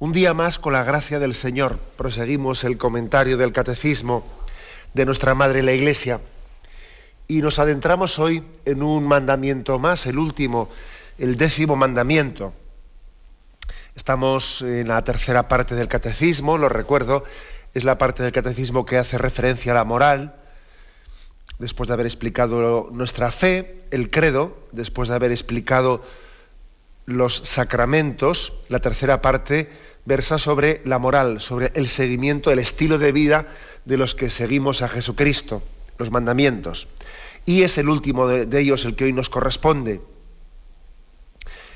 Un día más, con la gracia del Señor, proseguimos el comentario del Catecismo de nuestra Madre la Iglesia y nos adentramos hoy en un mandamiento más, el último, el décimo mandamiento. Estamos en la tercera parte del Catecismo, lo recuerdo, es la parte del Catecismo que hace referencia a la moral, después de haber explicado nuestra fe, el credo, después de haber explicado los sacramentos, la tercera parte versa sobre la moral, sobre el seguimiento, el estilo de vida de los que seguimos a Jesucristo, los mandamientos. Y es el último de, ellos el que hoy nos corresponde.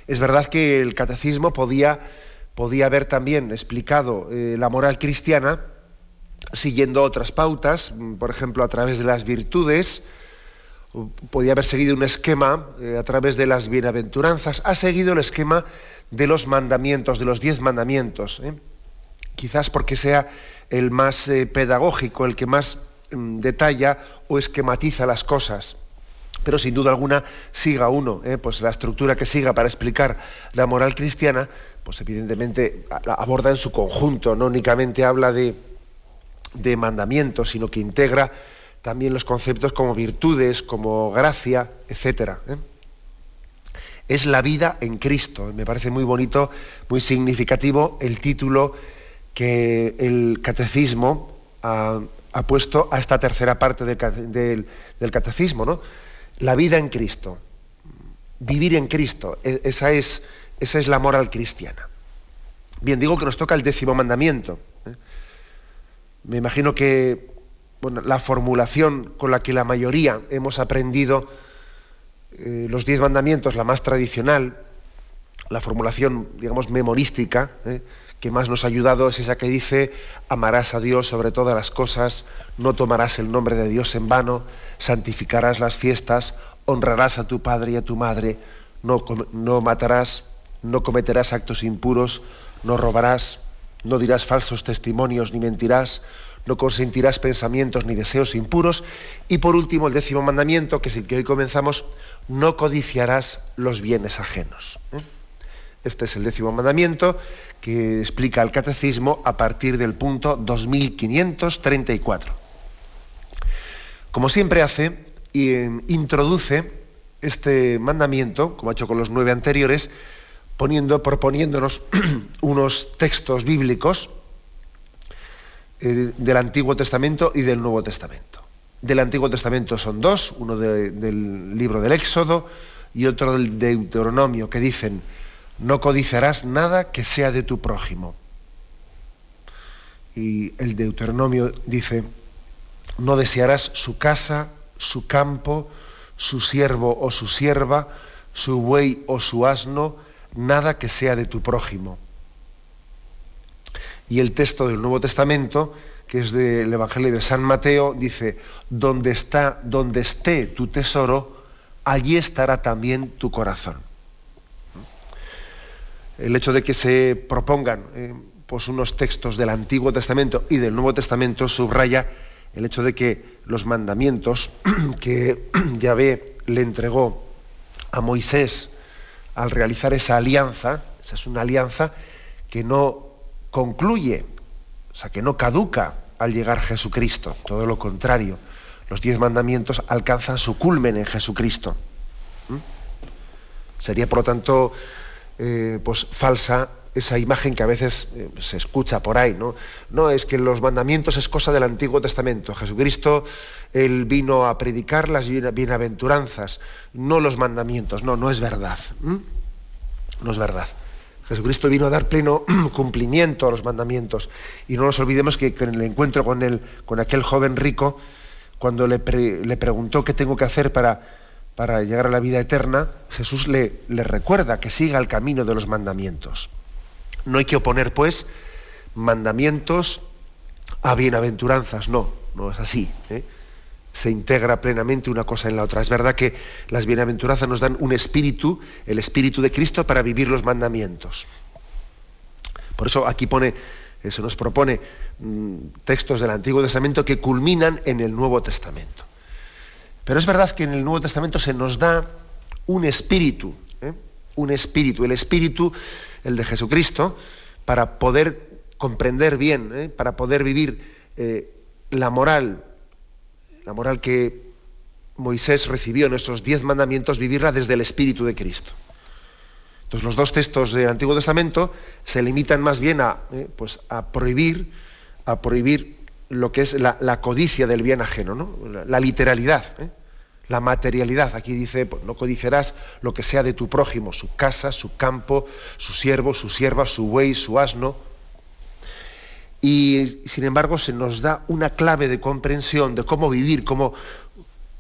Es verdad que el catecismo podía, podía haber también explicado eh, la moral cristiana siguiendo otras pautas, por ejemplo, a través de las virtudes, podía haber seguido un esquema eh, a través de las bienaventuranzas, ha seguido el esquema de los mandamientos, de los diez mandamientos. ¿eh? Quizás porque sea el más eh, pedagógico, el que más mm, detalla o esquematiza las cosas. Pero sin duda alguna siga uno, pues la estructura que siga para explicar la moral cristiana, pues evidentemente aborda en su conjunto, no únicamente habla de, de mandamientos, sino que integra también los conceptos como virtudes, como gracia, etc. ¿eh? Es la vida en Cristo. Me parece muy bonito, muy significativo el título que el catecismo ha, puesto a esta tercera parte del, catecismo, ¿no? La vida en Cristo. Vivir en Cristo. E, esa es, esa es la moral cristiana. Bien, digo que nos toca el décimo mandamiento. ¿eh? Me imagino que la formulación con la que la mayoría hemos aprendido eh, los diez mandamientos, la más tradicional, la formulación, digamos, memorística, eh, que más nos ha ayudado es esa que dice, amarás a Dios sobre todas las cosas, no tomarás el nombre de Dios en vano, santificarás las fiestas, honrarás a tu padre y a tu madre, no, no matarás, no cometerás actos impuros, no robarás, no dirás falsos testimonios ni mentirás, no consentirás pensamientos ni deseos impuros. Y por último, el décimo mandamiento, que es el que hoy comenzamos, no codiciarás los bienes ajenos. ¿eh? Este es el décimo mandamiento que explica el catecismo a partir del punto 2534. Como siempre hace, eh, introduce este mandamiento, como ha hecho con los nueve anteriores, poniendo, proponiéndonos unos textos bíblicos eh, del Antiguo Testamento y del Nuevo Testamento. Del Antiguo Testamento son dos, uno del libro del Éxodo y otro del Deuteronomio, que dicen, no codiciarás nada que sea de tu prójimo. Y el Deuteronomio dice, no desearás su casa, su campo, su siervo o su sierva, su buey o su asno, nada que sea de tu prójimo. Y el texto del Nuevo Testamento, que es del Evangelio de San Mateo, dice, donde, está, donde esté tu tesoro, allí estará también tu corazón. El hecho de que se propongan eh, pues unos textos del Antiguo Testamento y del Nuevo Testamento subraya el hecho de que los mandamientos que Yahvé le entregó a Moisés al realizar esa alianza, esa es una alianza que no concluye, o sea, que no caduca al llegar Jesucristo, todo lo contrario. Los diez mandamientos alcanzan su culmen en Jesucristo. Sería, por lo tanto, eh, pues falsa esa imagen que a veces eh, se escucha por ahí, ¿no? No, es que los mandamientos es cosa del Antiguo Testamento. Jesucristo, él vino a predicar las bienaventuranzas, no los mandamientos. No, no es verdad. No es verdad. Jesucristo vino a dar pleno cumplimiento a los mandamientos. Y no nos olvidemos que, en el encuentro con, con aquel joven rico, cuando le, preguntó qué tengo que hacer para, para llegar a la vida eterna, Jesús le, le, recuerda que siga el camino de los mandamientos. No hay que oponer, pues, mandamientos a bienaventuranzas. No, no es así. ¿eh? Se integra plenamente una cosa en la otra. Es verdad que las bienaventuranzas nos dan un espíritu, el espíritu de Cristo, para vivir los mandamientos. Por eso aquí pone, eh, se nos propone mm, textos del Antiguo Testamento que culminan en el Nuevo Testamento. Pero es verdad que en el Nuevo Testamento se nos da un espíritu, ¿eh? un espíritu, el espíritu, el de Jesucristo, para poder comprender bien, ¿eh? para poder vivir la moral, la moral que Moisés recibió en esos diez mandamientos, vivirla desde el espíritu de Cristo. Entonces los dos textos del Antiguo Testamento se limitan más bien a, pues, a prohibir, a prohibir lo que es la, codicia del bien ajeno, ¿no? la, literalidad, ¿eh? la materialidad. Aquí dice, pues, no codiciarás lo que sea de tu prójimo, su casa, su campo, su siervo, su sierva, su buey, su asno. Y sin embargo se nos da una clave de comprensión de cómo vivir, cómo,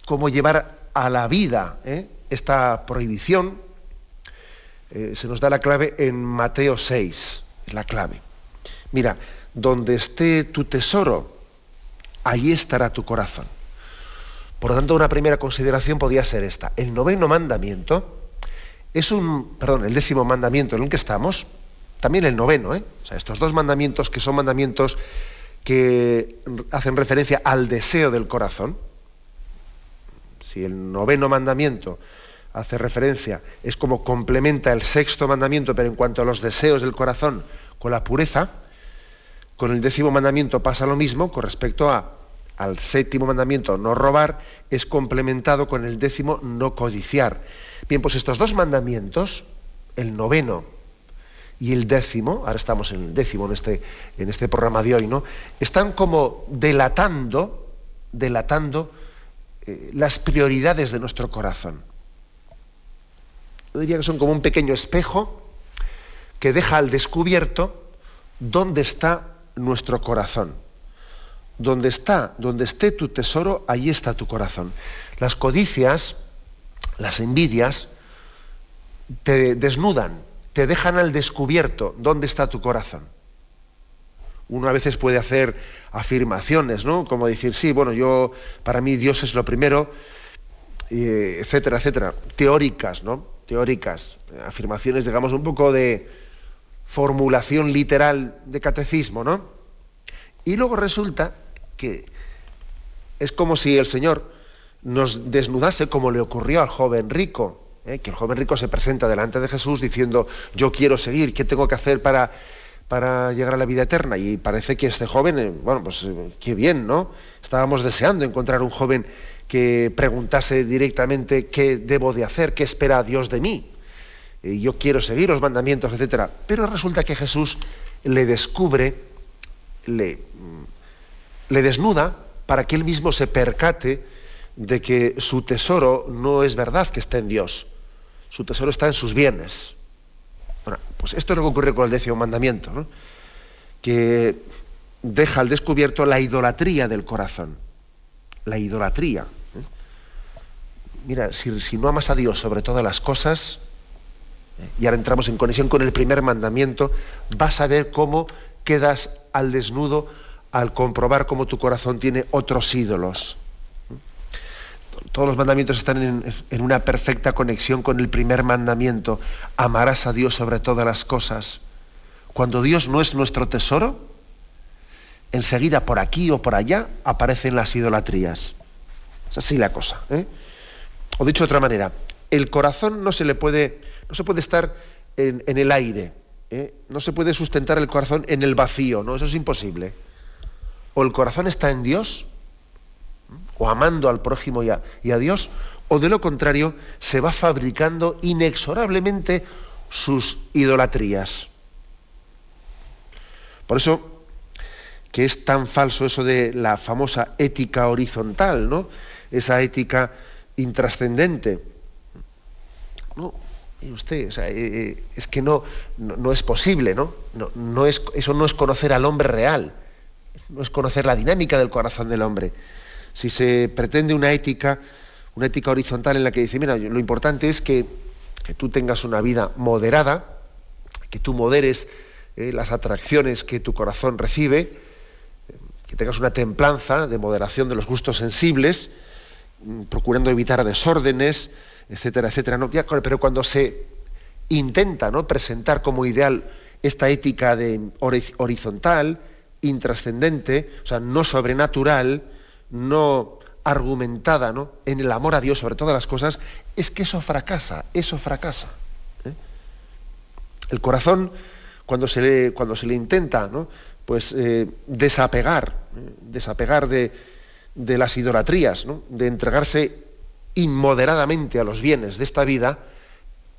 cómo llevar a la vida ¿eh? esta prohibición. Eh, se nos da la clave en Mateo 6, la clave. Mira, donde esté tu tesoro, allí estará tu corazón. Por lo tanto, una primera consideración podría ser esta. El noveno mandamiento es un, perdón, el décimo mandamiento en el que estamos, también el noveno, ¿eh? O sea, estos dos mandamientos que son mandamientos que hacen referencia al deseo del corazón. Si el noveno mandamiento hace referencia, es como complementa el sexto mandamiento, pero en cuanto a los deseos del corazón con la pureza, con el décimo mandamiento pasa lo mismo con respecto a, al séptimo mandamiento, no robar, es complementado con el décimo, no codiciar. Bien, pues estos dos mandamientos, el noveno y el décimo, ahora estamos en el décimo en este, en este programa de hoy, ¿no? Están como delatando, delatando eh, las prioridades de nuestro corazón. Yo diría que son como un pequeño espejo que deja al descubierto dónde está nuestro corazón. Donde está, donde esté tu tesoro, ahí está tu corazón. Las codicias, las envidias, te desnudan, te dejan al descubierto dónde está tu corazón. Uno a veces puede hacer afirmaciones, ¿no? Como decir, sí, bueno, yo, para mí Dios es lo primero, etcétera, etcétera. Teóricas, ¿no? Teóricas. Afirmaciones, digamos, un poco de, formulación literal de catecismo, ¿no? Y luego resulta que es como si el Señor nos desnudase como le ocurrió al joven rico, ¿eh? que el joven rico se presenta delante de Jesús diciendo, yo quiero seguir, ¿qué tengo que hacer para, para llegar a la vida eterna? Y parece que este joven, eh, bueno, pues eh, qué bien, ¿no? Estábamos deseando encontrar un joven que preguntase directamente qué debo de hacer, qué espera Dios de mí. Eh, yo quiero seguir los mandamientos, etc. Pero resulta que Jesús le descubre, le, mm, le desnuda para que él mismo se percate de que su tesoro no es verdad que está en Dios. Su tesoro está en sus bienes. Bueno, pues esto es lo que ocurre con el décimo mandamiento, que deja al descubierto la idolatría del corazón. La idolatría. ¿eh? Mira, si, si no amas a Dios sobre todas las cosas, y ahora entramos en conexión con el primer mandamiento, vas a ver cómo quedas al desnudo al comprobar cómo tu corazón tiene otros ídolos. Todos los mandamientos están en, una perfecta conexión con el primer mandamiento. Amarás a Dios sobre todas las cosas. Cuando Dios no es nuestro tesoro, enseguida por aquí o por allá aparecen las idolatrías. Es así la cosa. ¿eh? O dicho de otra manera, el corazón no se le puede no se puede estar en, el aire, ¿eh? no se puede sustentar el corazón en el vacío, ¿no? Eso es imposible. O el corazón está en Dios, o amando al prójimo y a, y a Dios, o de lo contrario, se va fabricando inexorablemente sus idolatrías. Por eso que es tan falso eso de la famosa ética horizontal, ¿no? Esa ética intrascendente. No, usted, eh, eh, es que no, no, es posible, ¿no? No, es, eso no es conocer al hombre real, no es conocer la dinámica del corazón del hombre. Si se pretende una ética, una ética horizontal en la que dice, mira, lo importante es que, tú tengas una vida moderada, que tú moderes eh, las atracciones que tu corazón recibe, que tengas una templanza de moderación de los gustos sensibles, mm, procurando evitar desórdenes, etcétera, etcétera. ¿no? pero cuando se intenta ¿no? presentar como ideal esta ética de horizontal, intrascendente, o sea, no sobrenatural, no argumentada ¿no? en el amor a Dios sobre todas las cosas, es que eso fracasa, eso fracasa. ¿eh? El corazón, cuando se le, cuando se le intenta ¿no? pues, eh, desapegar, ¿eh? desapegar de, de, las idolatrías, ¿no? de entregarse inmoderadamente a los bienes de esta vida,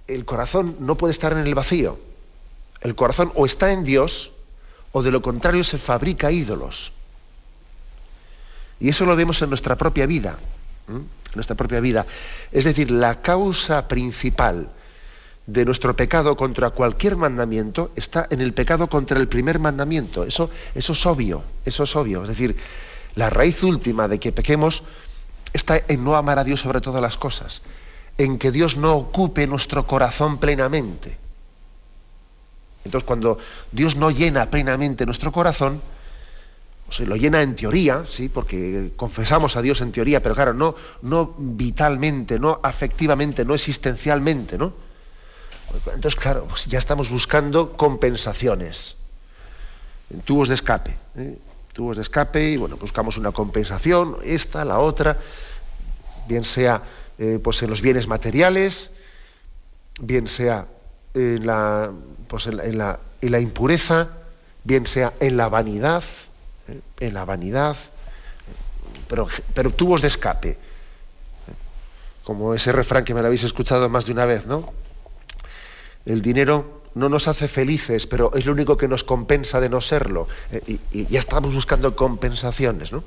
el corazón no puede estar en el vacío. El corazón o está en Dios, o de lo contrario se fabrica ídolos. Y eso lo vemos en nuestra propia vida, nuestra propia vida. Es decir, la causa principal de nuestro pecado contra cualquier mandamiento está en el pecado contra el primer mandamiento. Eso, eso es obvio, eso es obvio. Es decir, la raíz última de que pequemos está en no amar a Dios sobre todas las cosas, en que Dios no ocupe nuestro corazón plenamente. Entonces, cuando Dios no llena plenamente nuestro corazón, se lo llena en teoría, sí, porque confesamos a Dios en teoría, pero claro, no, no vitalmente, no afectivamente, no existencialmente, ¿no? Entonces, claro, pues ya estamos buscando compensaciones, tubos de escape, ¿eh? tubos de escape y bueno, buscamos una compensación, esta, la otra, bien sea eh, pues en los bienes materiales, bien sea en la, pues en la, en la impureza, bien sea en la vanidad, en la vanidad, pero, pero tubos de escape. Como ese refrán que me lo habéis escuchado más de una vez, ¿no? El dinero no nos hace felices, pero es lo único que nos compensa de no serlo. Eh, y, ya estamos buscando compensaciones, ¿no?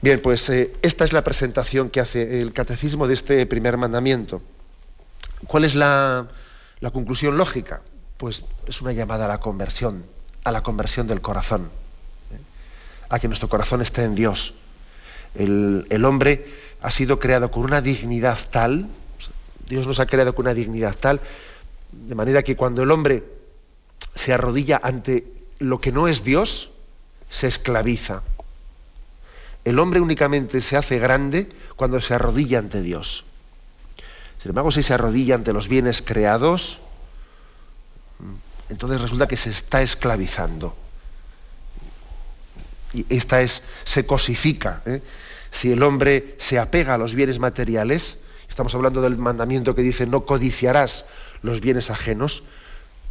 Bien, pues eh, esta es la presentación que hace el catecismo de este primer mandamiento. ¿Cuál es la, la conclusión lógica? Pues es una llamada a la conversión a la conversión del corazón, ¿eh? a que nuestro corazón esté en Dios. El, hombre ha sido creado con una dignidad tal, Dios nos ha creado con una dignidad tal, de manera que cuando el hombre se arrodilla ante lo que no es Dios, se esclaviza. El hombre únicamente se hace grande cuando se arrodilla ante Dios. Sin embargo, si se arrodilla ante los bienes creados, entonces resulta que se está esclavizando. Y esta es, se cosifica. ¿eh? Si el hombre se apega a los bienes materiales, estamos hablando del mandamiento que dice no codiciarás los bienes ajenos,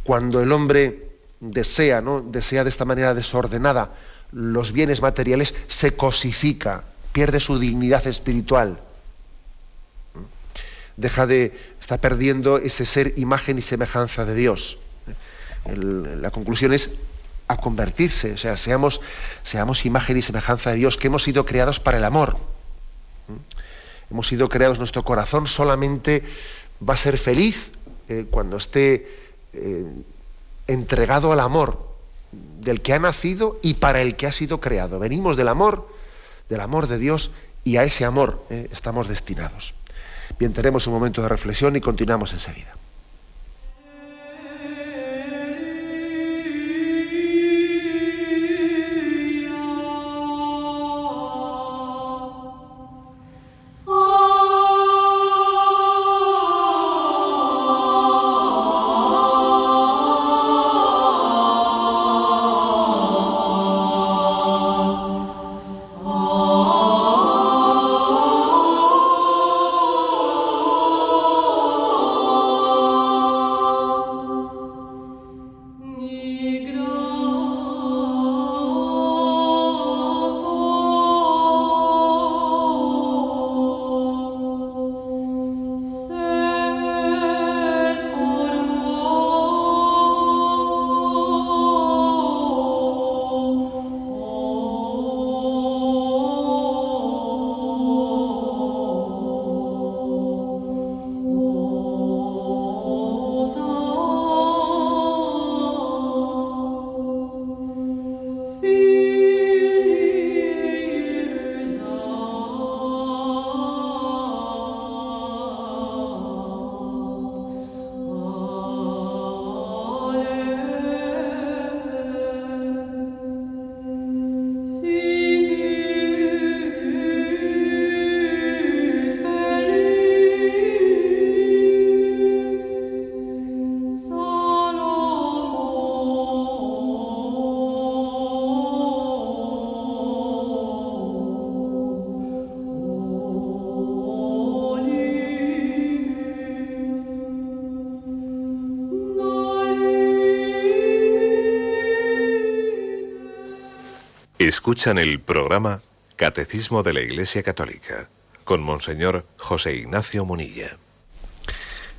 cuando el hombre desea, ¿no? desea de esta manera desordenada los bienes materiales, se cosifica, pierde su dignidad espiritual. Deja de, está perdiendo ese ser imagen y semejanza de Dios la conclusión es a convertirse, o sea, seamos, seamos imagen y semejanza de Dios, que hemos sido creados para el amor. ¿Mm? Hemos sido creados, nuestro corazón solamente va a ser feliz eh, cuando esté eh, entregado al amor del que ha nacido y para el que ha sido creado. Venimos del amor, del amor de Dios y a ese amor eh, estamos destinados. Bien, tenemos un momento de reflexión y continuamos enseguida. Escuchan el programa Catecismo de la Iglesia Católica con Monseñor José Ignacio Munilla.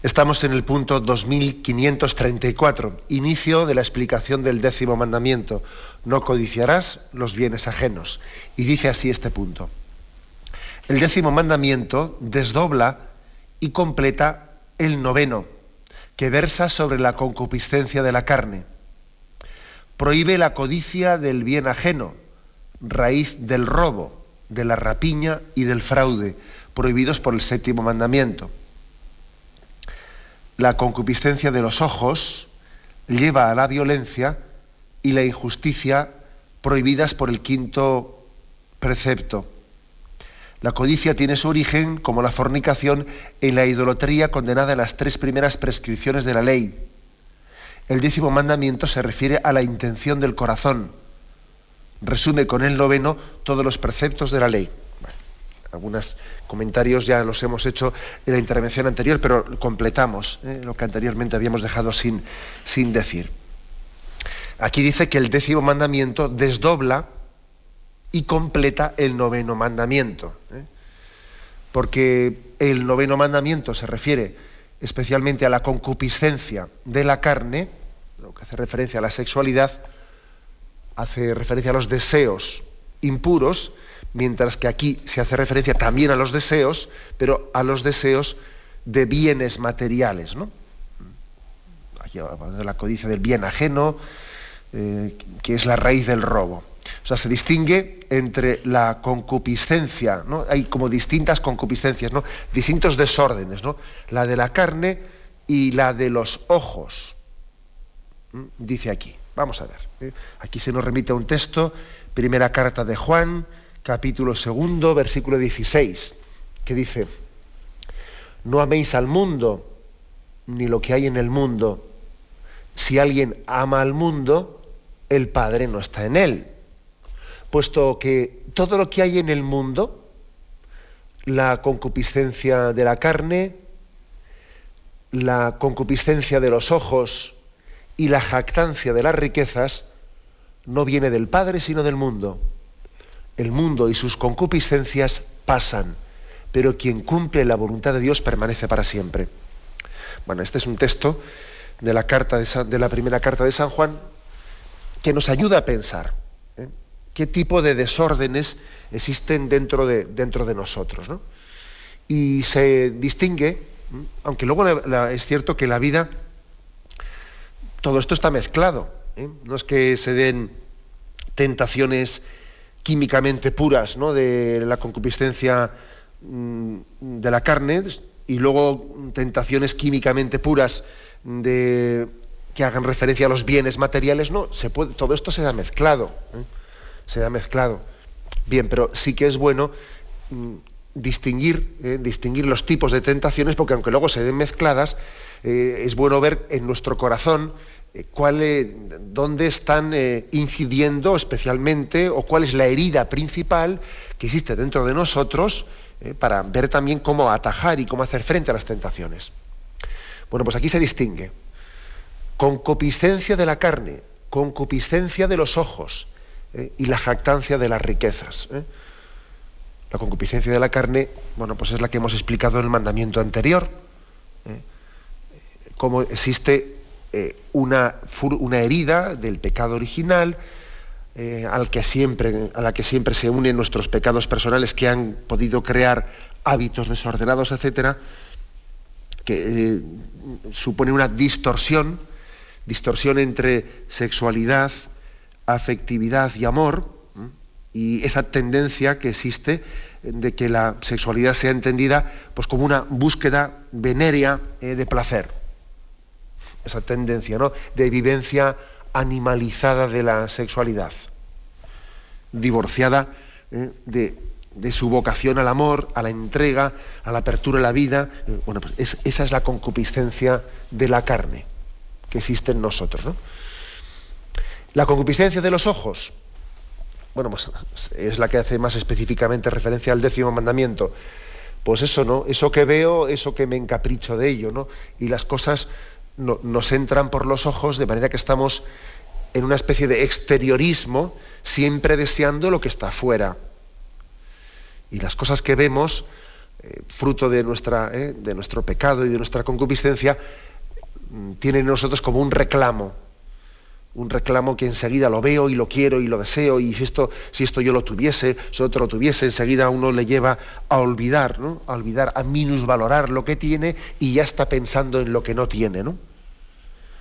Estamos en el punto 2534, inicio de la explicación del décimo mandamiento. No codiciarás los bienes ajenos. Y dice así este punto. El décimo mandamiento desdobla y completa el noveno, que versa sobre la concupiscencia de la carne. Prohíbe la codicia del bien ajeno, raíz del robo, de la rapiña y del fraude, prohibidos por el séptimo mandamiento la concupiscencia de los ojos lleva a la violencia y la injusticia prohibidas por el quinto precepto. La codicia tiene su origen, como la fornicación, en la idolatría condenada en las tres primeras prescripciones de la ley. El décimo mandamiento se refiere a la intención del corazón. Resume con el noveno todos los preceptos de la ley. algunos comentarios ya los hemos hecho en la intervención anterior, pero completamos ¿eh? lo que anteriormente habíamos dejado sin, sin decir. Aquí dice que el décimo mandamiento desdobla y completa el noveno mandamiento. ¿eh? Porque el noveno mandamiento se refiere especialmente a la concupiscencia de la carne, lo que hace referencia a la sexualidad, hace referencia a los deseos impuros, mientras que aquí se hace referencia también a los deseos, pero a los deseos de bienes materiales. ¿no? Aquí de la codicia del bien ajeno, eh, que es la raíz del robo. O sea, se distingue entre la concupiscencia, ¿no? Hay como distintas concupiscencias, ¿no? Distintos desórdenes, ¿no? La de la carne y la de los ojos. Dice aquí. Vamos a ver. ¿eh? Aquí se nos remite a un texto, primera carta de Juan, capítulo segundo, versículo 16, que dice, no améis al mundo ni lo que hay en el mundo. Si alguien ama al mundo, el Padre no está en él. Puesto que todo lo que hay en el mundo, la concupiscencia de la carne, la concupiscencia de los ojos y la jactancia de las riquezas, no viene del Padre sino del mundo el mundo y sus concupiscencias pasan, pero quien cumple la voluntad de Dios permanece para siempre. Bueno, este es un texto de la, carta de, la primera carta de San Juan que nos ayuda a pensar ¿eh? qué tipo de desórdenes existen dentro de, dentro de nosotros. Y se distingue, aunque luego es cierto que la vida, todo esto está mezclado. ¿eh? No es que se den tentaciones químicamente puras ¿no? de la concupiscencia mm, de la carne y luego tentaciones químicamente puras de que hagan referencia a los bienes materiales, no, se puede, todo esto se da mezclado, ¿eh? se da mezclado. Bien, pero sí que es bueno mm, distinguir, ¿eh? distinguir los tipos de tentaciones, porque aunque luego se den mezcladas, es bueno ver en nuestro corazón eh, cuál, dónde están eh, incidiendo especialmente o cuál es la herida principal que existe dentro de nosotros eh, para ver también cómo atajar y cómo hacer frente a las tentaciones. Bueno, pues aquí se distingue concupiscencia de la carne, concupiscencia de los ojos y la jactancia de las riquezas. La concupiscencia de la carne, bueno, pues es la que hemos explicado en el mandamiento anterior. Cómo existe eh, una, herida del pecado original, eh, al que siempre, a la que siempre se unen nuestros pecados personales que han podido crear hábitos desordenados, etcétera, que eh, supone una distorsión, distorsión entre sexualidad, afectividad y amor, y esa tendencia que existe de que la sexualidad sea entendida pues, como una búsqueda venérea de placer esa tendencia ¿no? de vivencia animalizada de la sexualidad, divorciada ¿eh? de, su vocación al amor, a la entrega, a la apertura de la vida. Eh, bueno, pues esa es la concupiscencia de la carne que existe en nosotros. La concupiscencia de los ojos, bueno, pues es la que hace más específicamente referencia al décimo mandamiento. Pues eso, ¿no? Eso que veo, eso que me encapricho de ello, ¿no? Y las cosas nos entran por los ojos de manera que estamos en una especie de exteriorismo, siempre deseando lo que está afuera. Y las cosas que vemos, eh, fruto de, nuestra, eh, de nuestro pecado y de nuestra concupiscencia, mm, tienen en nosotros como un reclamo. Un reclamo que enseguida lo veo y lo quiero y lo deseo, y si esto, si esto yo lo tuviese, si otro lo tuviese, enseguida uno le lleva a olvidar, ¿no? A olvidar, a minusvalorar lo que tiene y ya está pensando en lo que no tiene, ¿no?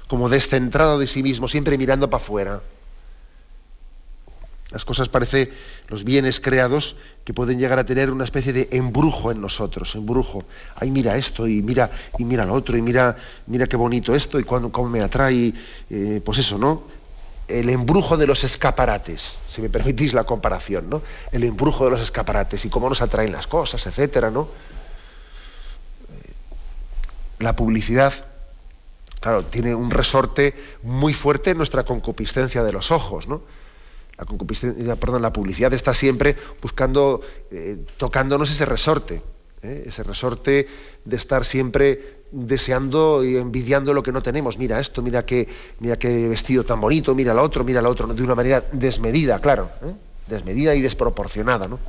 Como descentrado de sí mismo, siempre mirando para afuera. Las cosas parece, los bienes creados, que pueden llegar a tener una especie de embrujo en nosotros, embrujo. Ay, mira esto y mira y mira lo otro y mira mira qué bonito esto y cuando, cómo me atrae, eh, pues eso, ¿no? El embrujo de los escaparates, si me permitís la comparación, ¿no? El embrujo de los escaparates y cómo nos atraen las cosas, etcétera, ¿no? La publicidad, claro, tiene un resorte muy fuerte en nuestra concupiscencia de los ojos, ¿no? La concupiscencia, perdón, la publicidad está siempre buscando, eh, tocándonos ese resorte, ¿eh? ese resorte de estar siempre deseando y envidiando lo que no tenemos. Mira esto, mira qué, mira qué vestido tan bonito, mira lo otro, mira lo otro, de una manera desmedida, claro, ¿eh? desmedida y desproporcionada. ¿no?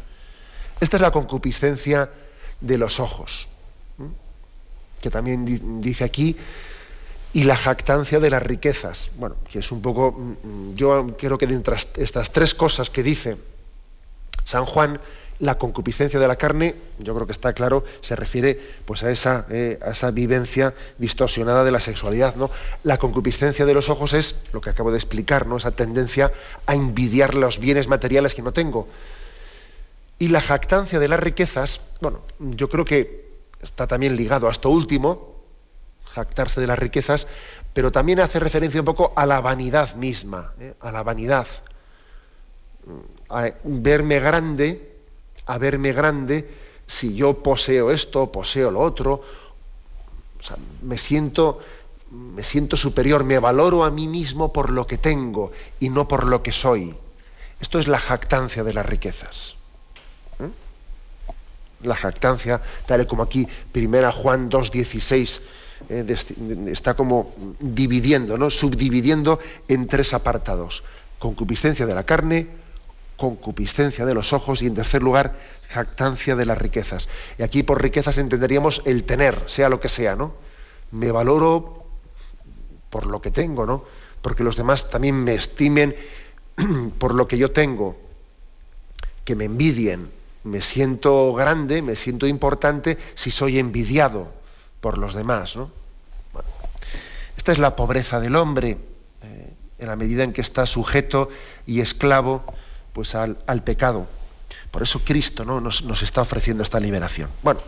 Esta es la concupiscencia de los ojos, que también dice aquí y la jactancia de las riquezas. Bueno, que es un poco, mm, mm, yo creo que de estas tres cosas que dice San Juan, la concupiscencia de la carne, yo creo que está claro, se refiere pues a esa, eh, a esa vivencia distorsionada de la sexualidad. ¿no? La concupiscencia de los ojos es lo que acabo de explicar, ¿no? esa tendencia a envidiar los bienes materiales que no tengo. Y la jactancia de las riquezas, bueno, yo creo que está también ligado a esto último, jactarse de las riquezas, pero también hace referencia un poco a la vanidad misma, ¿eh? a la vanidad. A verme grande, a verme grande, si yo poseo esto, poseo lo otro, me siento me siento superior, me valoro a mí mismo por lo que tengo y no por lo que soy. Esto es la jactancia de las riquezas. ¿eh? La jactancia, tal como aquí, primera Juan 2.16 eh, está como dividiendo, ¿no? subdividiendo en tres apartados. Concupiscencia de la carne, concupiscencia de los ojos y en tercer lugar, jactancia de las riquezas. Y aquí por riquezas entenderíamos el tener, sea lo que sea, ¿no? Me valoro por lo que tengo, ¿no? Porque los demás también me estimen por lo que yo tengo, que me envidien. Me siento grande, me siento importante si soy envidiado por los demás. ¿no? esta es la pobreza del hombre, eh, en la medida en que está sujeto y esclavo pues, al, pecado. Por eso Cristo ¿no? nos, está ofreciendo esta liberación. Bueno,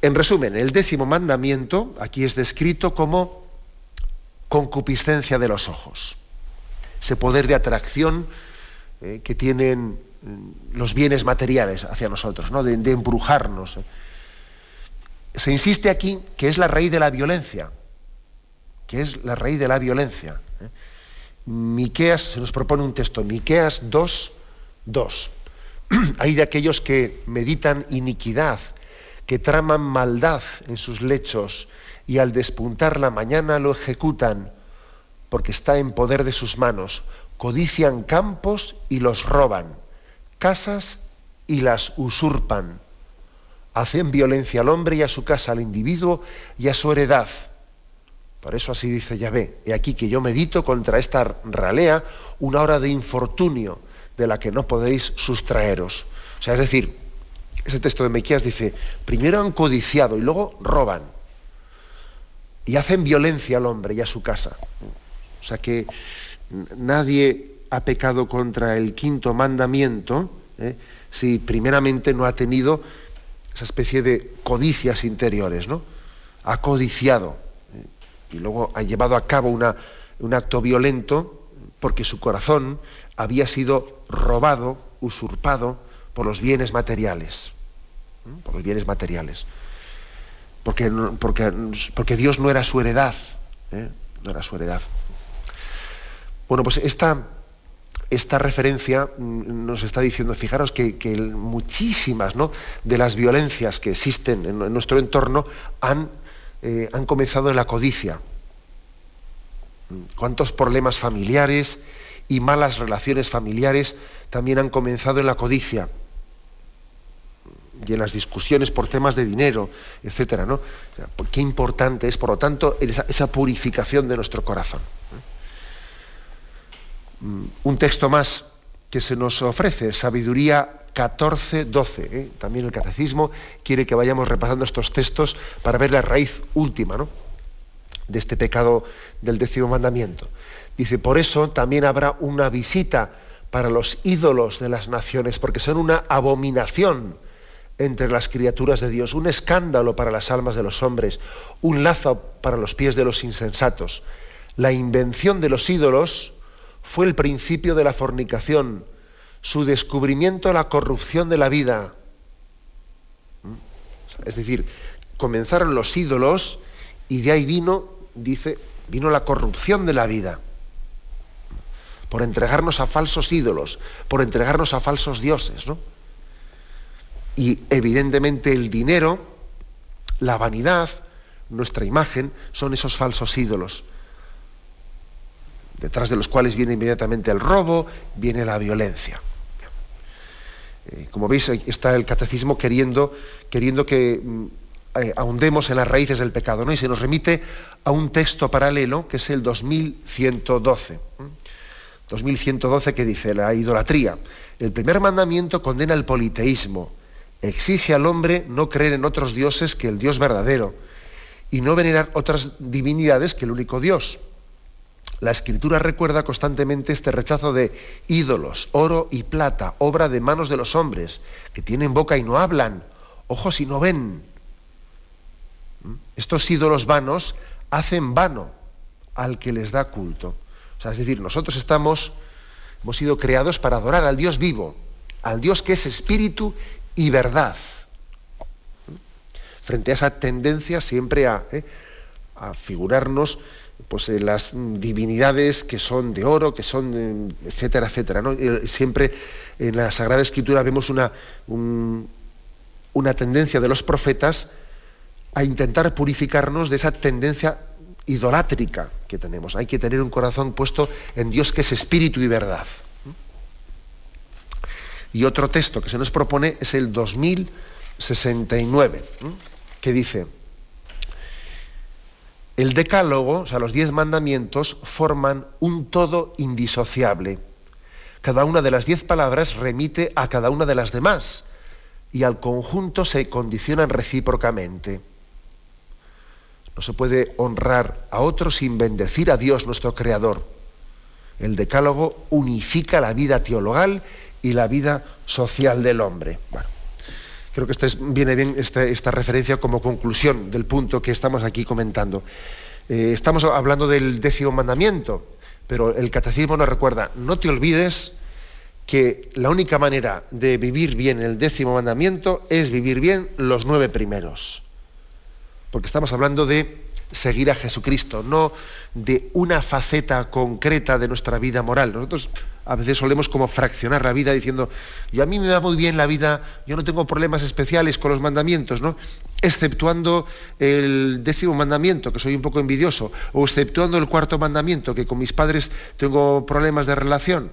en resumen, el décimo mandamiento aquí es descrito como concupiscencia de los ojos, ese poder de atracción eh, que tienen mm, los bienes materiales hacia nosotros, ¿no? de, embrujarnos. ¿eh? Se insiste aquí que es la raíz de la violencia, que es la raíz de la violencia. ¿eh? Miqueas, se nos propone un texto, Miqueas 2, 2. Hay de aquellos que meditan iniquidad, que traman maldad en sus lechos y al despuntar la mañana lo ejecutan, porque está en poder de sus manos. Codician campos y los roban, casas y las usurpan hacen violencia al hombre y a su casa, al individuo y a su heredad. Por eso así dice Yahvé. He aquí que yo medito contra esta ralea una hora de infortunio de la que no podéis sustraeros. O sea, es decir, ese texto de Mequías dice, primero han codiciado y luego roban. Y hacen violencia al hombre y a su casa. O sea que nadie ha pecado contra el quinto mandamiento ¿eh? si primeramente no ha tenido esa especie de codicias interiores, ¿no? Ha codiciado ¿eh? y luego ha llevado a cabo un acto violento porque su corazón había sido robado, usurpado por los bienes materiales, ¿eh? por los bienes materiales, porque Dios no era su heredad, ¿eh? no era su heredad. Bueno, pues esta esta referencia mm, nos está diciendo, fijaros que, muchísimas de las violencias que existen en, nuestro entorno han, eh, han, comenzado en la codicia. cuántos problemas familiares y malas relaciones familiares también han comenzado en la codicia y en las discusiones por temas de dinero, etcétera, ¿no? Qué importante es, por lo tanto, esa, purificación de nuestro corazón. Un texto más que se nos ofrece, Sabiduría 14, 12. ¿eh? También el Catecismo quiere que vayamos repasando estos textos para ver la raíz última de este pecado del décimo mandamiento. Dice, por eso también habrá una visita para los ídolos de las naciones, porque son una abominación entre las criaturas de Dios, un escándalo para las almas de los hombres, un lazo para los pies de los insensatos. La invención de los ídolos fue el principio de la fornicación, su descubrimiento la corrupción de la vida. ¿Mm? Es decir, comenzaron los ídolos y de ahí vino, dice, vino la corrupción de la vida. Por entregarnos a falsos ídolos, por entregarnos a falsos dioses, ¿no? Y evidentemente el dinero, la vanidad, nuestra imagen, son esos falsos ídolos, detrás de los cuales viene inmediatamente el robo, viene la violencia. Eh, como veis, está el catecismo queriendo, queriendo que mm, eh, ahondemos en las raíces del pecado, ¿no? Y se nos remite a un texto paralelo que es el 2112. 2112 que dice la idolatría. El primer mandamiento condena el politeísmo, exige al hombre no creer en otros dioses que el Dios verdadero y no venerar otras divinidades que el único Dios. La escritura recuerda constantemente este rechazo de ídolos, oro y plata, obra de manos de los hombres, que tienen boca y no hablan, ojos y no ven. ¿Mm? Estos ídolos vanos hacen vano al que les da culto. O sea, es decir, nosotros estamos, hemos sido creados para adorar al Dios vivo, al Dios que es espíritu y verdad. Frente a esa tendencia siempre a, ¿eh? a figurarnos pues, en las divinidades que son de oro, que son, etcétera, etcétera. Siempre en la Sagrada Escritura vemos una, una tendencia de los profetas a intentar purificarnos de esa tendencia idolátrica que tenemos. Hay que tener un corazón puesto en Dios que es espíritu y verdad. Y otro texto que se nos propone es el 2069, que dice, el decálogo, o sea, los diez mandamientos, forman un todo indisociable. Cada una de las diez palabras remite a cada una de las demás y al conjunto se condicionan recíprocamente. No se puede honrar a otros sin bendecir a Dios nuestro Creador. El decálogo unifica la vida teologal y la vida social del hombre. Creo que viene bien esta referencia como conclusión del punto que estamos aquí comentando. Eh, estamos hablando del décimo mandamiento, pero el catecismo nos recuerda, no te olvides que la única manera de vivir bien el décimo mandamiento es vivir bien los nueve primeros. Porque estamos hablando de seguir a Jesucristo, no de una faceta concreta de nuestra vida moral. Nosotros a veces solemos como fraccionar la vida diciendo, yo a mí me va muy bien la vida, yo no tengo problemas especiales con los mandamientos, ¿no? Exceptuando el décimo mandamiento, que soy un poco envidioso, o exceptuando el cuarto mandamiento, que con mis padres tengo problemas de relación,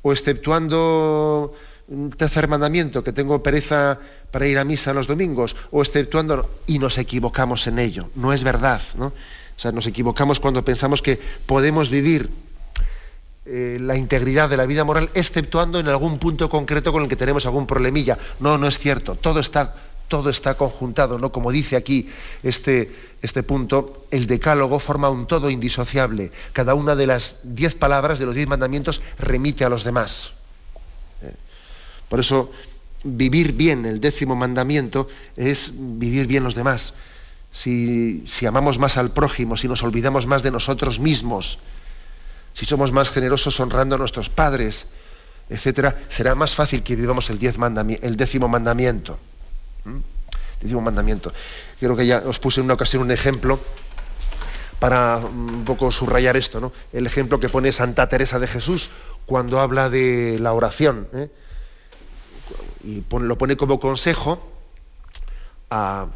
o exceptuando un tercer mandamiento, que tengo pereza para ir a misa los domingos, o exceptuando, y nos equivocamos en ello. No es verdad, ¿no? O sea, nos equivocamos cuando pensamos que podemos vivir eh, la integridad de la vida moral, exceptuando en algún punto concreto con el que tenemos algún problemilla. No, no es cierto. Todo está, todo está conjuntado, ¿no? Como dice aquí este, este punto, el decálogo forma un todo indisociable. Cada una de las diez palabras de los diez mandamientos remite a los demás. Eh, por eso, vivir bien el décimo mandamiento es vivir bien los demás. Si, si amamos más al prójimo, si nos olvidamos más de nosotros mismos, si somos más generosos honrando a nuestros padres, etcétera, será más fácil que vivamos el, décimo mandamiento. ¿Mm? Décimo mandamiento. Creo que ya os puse en una ocasión un ejemplo para un poco subrayar esto, ¿no? El ejemplo que pone Santa Teresa de Jesús cuando habla de la oración. ¿eh? Y lo pone como consejo a,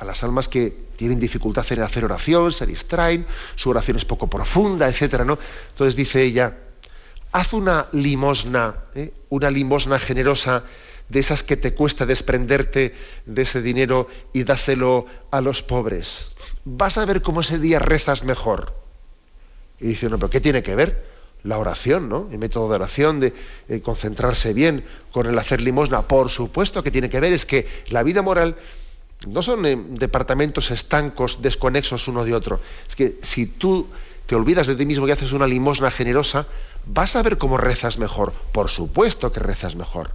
a las almas que tienen dificultad en hacer oración, se distraen, su oración es poco profunda, etcétera, ¿no? Entonces dice ella, haz una limosna, ¿eh? una limosna generosa de esas que te cuesta desprenderte de ese dinero y dáselo a los pobres. Vas a ver cómo ese día rezas mejor. Y dice, no, pero ¿qué tiene que ver? La oración, ¿no? El método de oración, de eh, concentrarse bien con el hacer limosna. Por supuesto que tiene que ver, es que la vida moral no son eh, departamentos estancos, desconexos uno de otro. Es que si tú te olvidas de ti mismo y haces una limosna generosa, vas a ver cómo rezas mejor. Por supuesto que rezas mejor.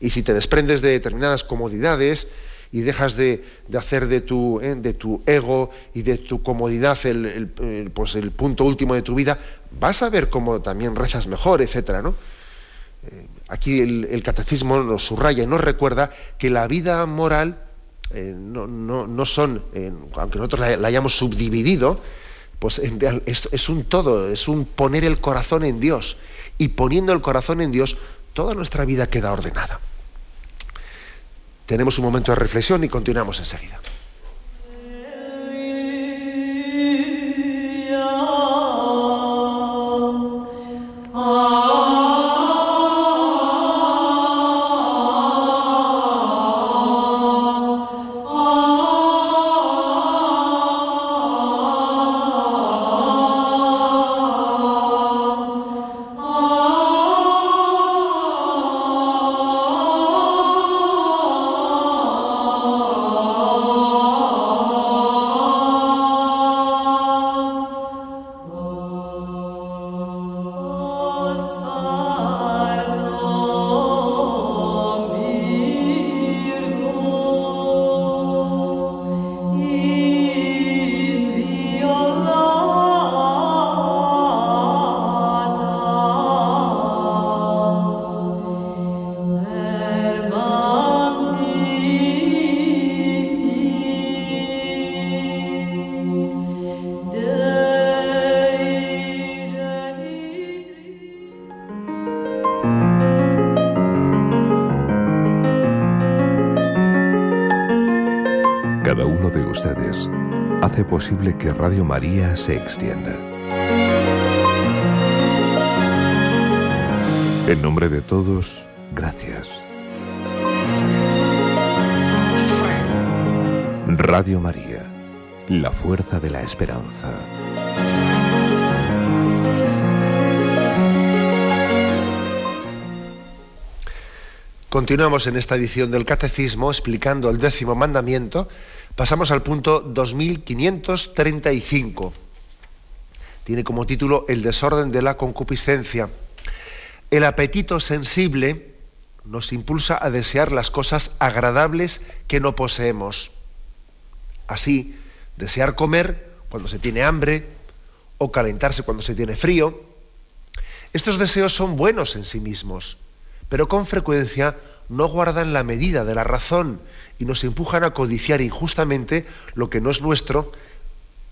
Y si te desprendes de determinadas comodidades y dejas de, hacer de tu, eh, de tu, ego y de tu comodidad el, pues el punto último de tu vida, vas a ver cómo también rezas mejor, etc. ¿no? Eh, aquí el, catecismo nos subraya y nos recuerda que la vida moral eh, no, no, son, aunque nosotros la, hayamos subdividido, pues es, es un todo, es un poner el corazón en Dios. Y poniendo el corazón en Dios, toda nuestra vida queda ordenada. Tenemos un momento de reflexión y continuamos enseguida. Posible que Radio María se extienda. En nombre de todos, gracias. Radio María, la fuerza de la esperanza. Continuamos en esta edición del Catecismo explicando el décimo mandamiento Pasamos al punto 2535. Tiene como título El desorden de la concupiscencia. El apetito sensible nos impulsa a desear las cosas agradables que no poseemos. Así, desear comer cuando se tiene hambre o calentarse cuando se tiene frío. Estos deseos son buenos en sí mismos, pero con frecuencia no guardan la medida de la razón y nos empujan a codiciar injustamente lo que no es nuestro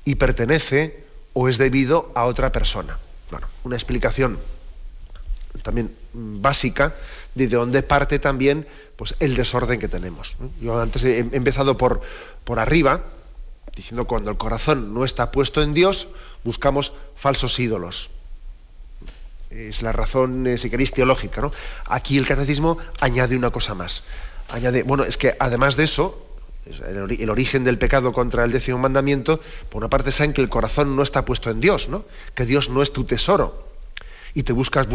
y pertenece o es debido a otra persona. Bueno, una explicación también básica de dónde parte también pues, el desorden que tenemos. Yo antes he empezado por, por arriba, diciendo cuando el corazón no está puesto en Dios, buscamos falsos ídolos es la razón, eh, si queréis, teológica. ¿no? Aquí el catecismo añade una cosa más. Añade, bueno, es que además de eso, el, origen del pecado contra el décimo mandamiento, por una parte saben que el corazón no está puesto en Dios, ¿no? que Dios no es tu tesoro y te buscas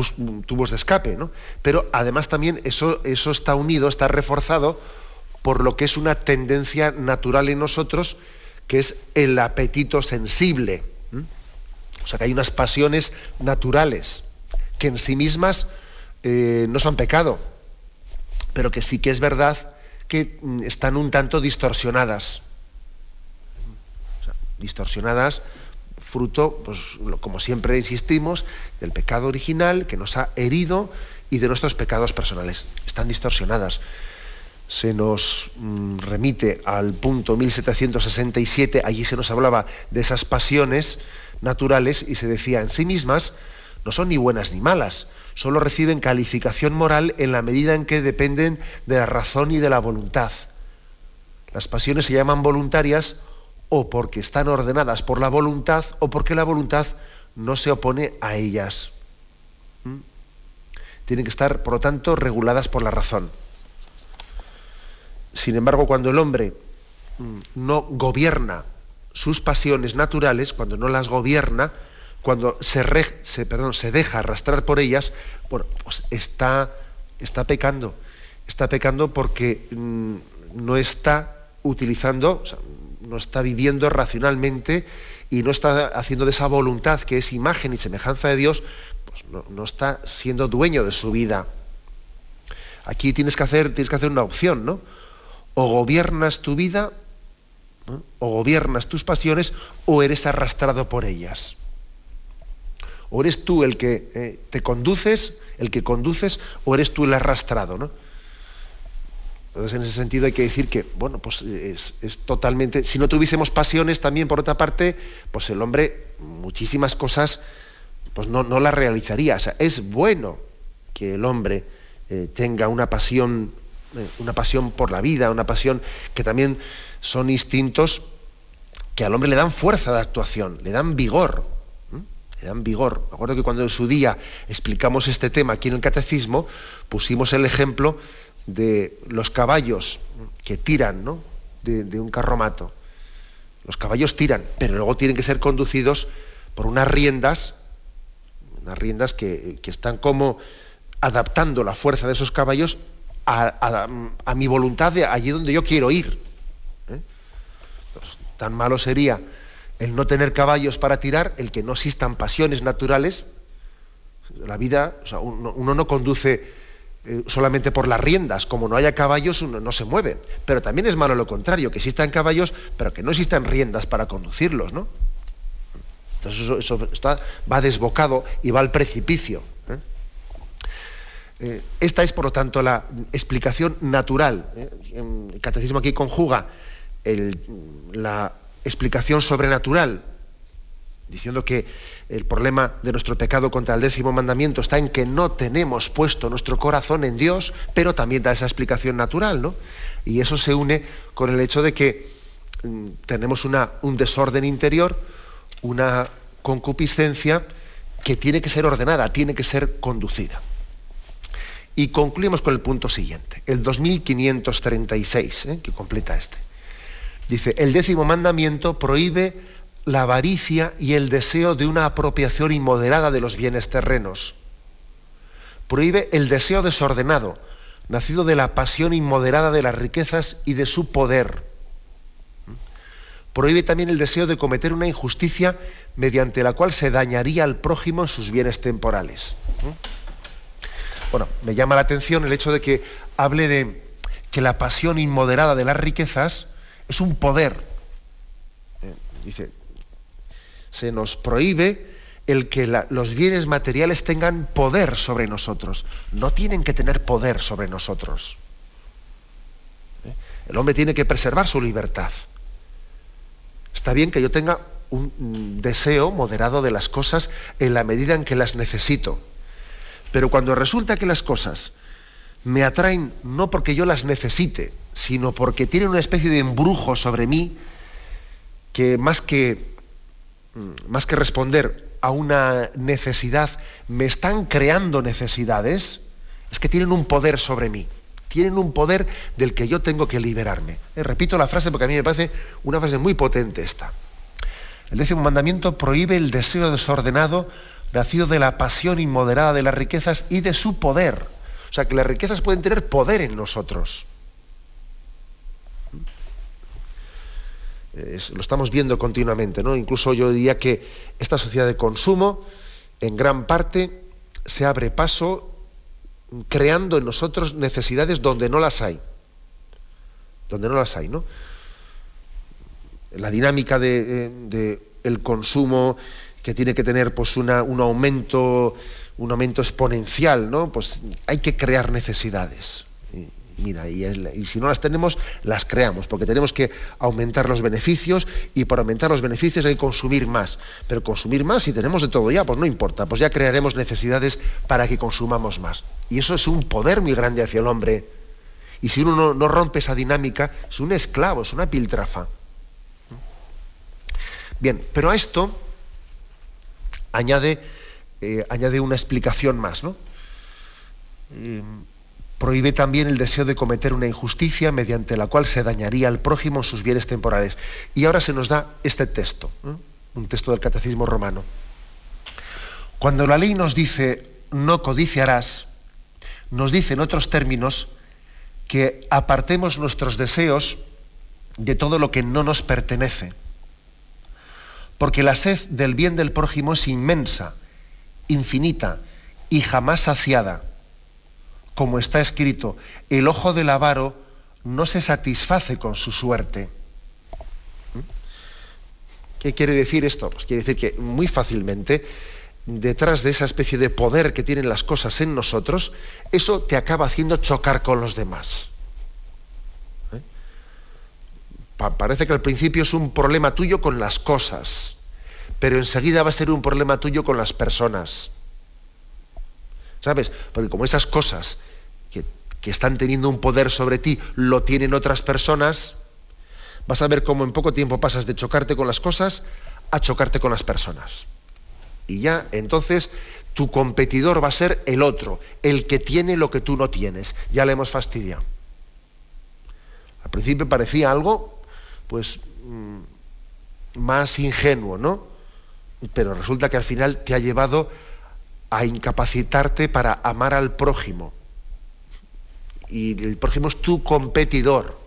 tubos de escape, ¿no? pero además también eso, eso está unido, está reforzado por lo que es una tendencia natural en nosotros, que es el apetito sensible. O sea que hay unas pasiones naturales que en sí mismas eh, no son pecado, pero que sí que es verdad que mm, están un tanto distorsionadas. distorsionadas fruto, pues, como siempre insistimos, del pecado original que nos ha herido y de nuestros pecados personales. Están distorsionadas. Se nos mm, remite al punto 1767, allí se nos hablaba de esas pasiones naturales y se decía en sí mismas no son ni buenas ni malas, solo reciben calificación moral en la medida en que dependen de la razón y de la voluntad. Las pasiones se llaman voluntarias o porque están ordenadas por la voluntad o porque la voluntad no se opone a ellas. ¿Mm? Tienen que estar, por lo tanto, reguladas por la razón. Sin embargo, cuando el hombre mm, no gobierna sus pasiones naturales, cuando no las gobierna, cuando se, perdón, se deja arrastrar por ellas, pues está, está pecando. Está pecando porque mm, no está utilizando, no está viviendo racionalmente y no está haciendo de esa voluntad que es imagen y semejanza de Dios, pues no, está siendo dueño de su vida. Aquí tienes que hacer, tienes que hacer una opción, ¿no? O gobiernas tu vida, o gobiernas tus pasiones, o eres arrastrado por ellas. O eres tú el que eh, te conduces, el que conduces, o eres tú el arrastrado, ¿no? Entonces, en ese sentido hay que decir que, bueno, pues es, totalmente. Si no tuviésemos pasiones también, por otra parte, pues el hombre muchísimas cosas pues no, las realizaría. O sea, es bueno que el hombre eh, tenga una pasión, eh, una pasión por la vida, una pasión que también son instintos que al hombre le dan fuerza de actuación, le dan vigor. Le dan vigor. Me acuerdo que cuando en su día explicamos este tema aquí en el catecismo, pusimos el ejemplo de los caballos que tiran ¿no? de, un carromato. Los caballos tiran, pero luego tienen que ser conducidos por unas riendas, unas riendas que, están como adaptando la fuerza de esos caballos a, mi voluntad de allí donde yo quiero ir. ¿eh? Tan malo sería el no tener caballos para tirar, el que no existan pasiones naturales. La vida, uno no conduce eh, solamente por las riendas, como no haya caballos uno no se mueve. Pero también es malo lo contrario, que existan caballos, pero que no existan riendas para conducirlos, ¿no? Entonces eso, va desbocado y va al precipicio. ¿eh? Eh, esta es, por lo tanto, la explicación natural. El catecismo aquí conjuga la explicación sobrenatural, diciendo que el problema de nuestro pecado contra el décimo mandamiento está en que no tenemos puesto nuestro corazón en Dios, pero también da esa explicación natural, ¿no? Y eso se une con el hecho de que mm, tenemos una, un desorden interior, una concupiscencia que tiene que ser ordenada, tiene que ser conducida. Y concluimos con el punto siguiente, el 2536, ¿eh? que completa este. Dice, el décimo mandamiento prohíbe la avaricia y el deseo de una apropiación inmoderada de los bienes terrenos. Prohíbe el deseo desordenado, nacido de la pasión inmoderada de las riquezas y de su poder. Prohíbe también el deseo de cometer una injusticia mediante la cual se dañaría al prójimo en sus bienes temporales. Bueno, me llama la atención el hecho de que hable de que la pasión inmoderada de las riquezas es un poder. Eh, dice, se nos prohíbe el que los bienes materiales tengan poder sobre nosotros. No tienen que tener poder sobre nosotros. ¿Eh? El hombre tiene que preservar su libertad. Está bien que yo tenga un deseo moderado de las cosas en la medida en que las necesito. Pero cuando resulta que las cosas me atraen no porque yo las necesite, sino porque tienen una especie de embrujo sobre mí que más que Mm, más que responder a una necesidad, me están creando necesidades, es que tienen un poder sobre mí. Tienen un poder del que yo tengo que liberarme. Eh, repito la frase porque a mí me parece una frase muy potente esta. El décimo mandamiento prohíbe el deseo desordenado nacido de la pasión inmoderada de las riquezas y de su poder. O sea, que las riquezas pueden tener poder en nosotros. Lo estamos viendo continuamente, ¿no? Incluso yo diría que esta sociedad de consumo, en gran parte, se abre paso creando en nosotros necesidades donde no las hay. Donde no las hay, ¿no? La dinámica de, eh, consumo que tiene que tener pues un aumento, un aumento exponencial, ¿no? Pues hay que crear necesidades mira, y, si no las tenemos, las creamos, porque tenemos que aumentar los beneficios y para aumentar los beneficios hay que consumir más. Pero consumir más, si tenemos de todo ya, pues no importa, pues ya crearemos necesidades para que consumamos más. Y eso es un poder muy grande hacia el hombre. Y si uno no, rompe esa dinámica, es un esclavo, es una piltrafa. Bien, pero a esto añade, eh, añade una explicación más, ¿no? Eh, prohíbe también el deseo de cometer una injusticia mediante la cual se dañaría al prójimo sus bienes temporales. Y ahora se nos da este texto, un texto del Catecismo romano. Cuando la ley nos dice no codiciarás, nos dice en otros términos que apartemos nuestros deseos de todo lo que no nos pertenece. Porque la sed del bien del prójimo es inmensa, infinita y jamás saciada. Como está escrito, el ojo del avaro no se satisface con su suerte. ¿Mm? ¿Qué quiere decir esto? Pues quiere decir que muy fácilmente detrás de esa especie de poder que tienen las cosas en nosotros, eso te acaba haciendo chocar con los demás. ¿Eh? parece que al principio es un problema tuyo con las cosas, pero enseguida va a ser un problema tuyo con las personas. ¿Sabes? Porque como esas cosas que, que están teniendo un poder sobre ti lo tienen otras personas, vas a ver cómo en poco tiempo pasas de chocarte con las cosas a chocarte con las personas. Y ya entonces tu competidor va a ser el otro, el que tiene lo que tú no tienes. Ya le hemos fastidiado. Al principio parecía algo, pues, mm, más ingenuo, ¿no? Pero resulta que al final te ha llevado a incapacitarte para amar al prójimo. Y el prójimo es tu competidor.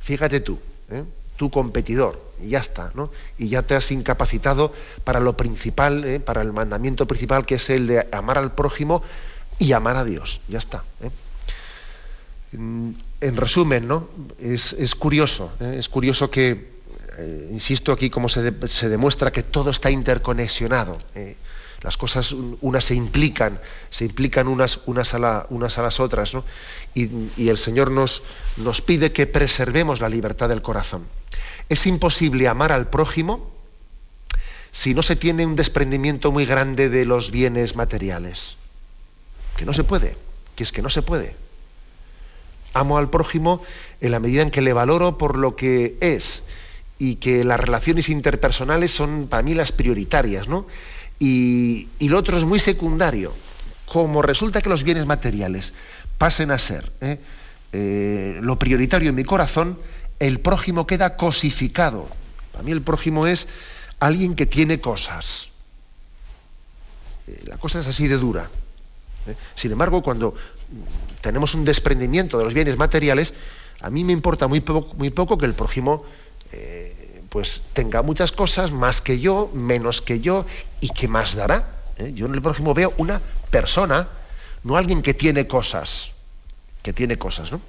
Fíjate tú. ¿eh? tu competidor, y ya está, ¿no? Y ya te has incapacitado para lo principal, ¿eh? para el mandamiento principal, que es el de amar al prójimo y amar a Dios, ya está. ¿eh? En resumen, ¿no? Es, curioso, ¿eh? es curioso que, insisto aquí, como se, se, demuestra que todo está interconexionado. Las cosas unas se implican, se implican unas, unas, a, las otras, ¿no? y, y, el Señor nos, nos pide que preservemos la libertad del corazón. Es imposible amar al prójimo si no se tiene un desprendimiento muy grande de los bienes materiales. Que no se puede, que es que no se puede. Amo al prójimo en la medida en que le valoro por lo que es y que las relaciones interpersonales son para mí las prioritarias, ¿no? Y, lo otro es muy secundario. Como resulta que los bienes materiales pasen a ser ¿eh? Eh, lo prioritario en mi corazón, el prójimo queda cosificado. Para mí el prójimo es alguien que tiene cosas. Eh, la cosa es así de dura. Sin embargo, cuando tenemos un desprendimiento de los bienes materiales, a mí me importa muy poco, que el prójimo pues tenga muchas cosas, más que yo, menos que yo, y que más dará. Yo en el prójimo veo una persona, no alguien que tiene cosas, que tiene cosas, ¿no?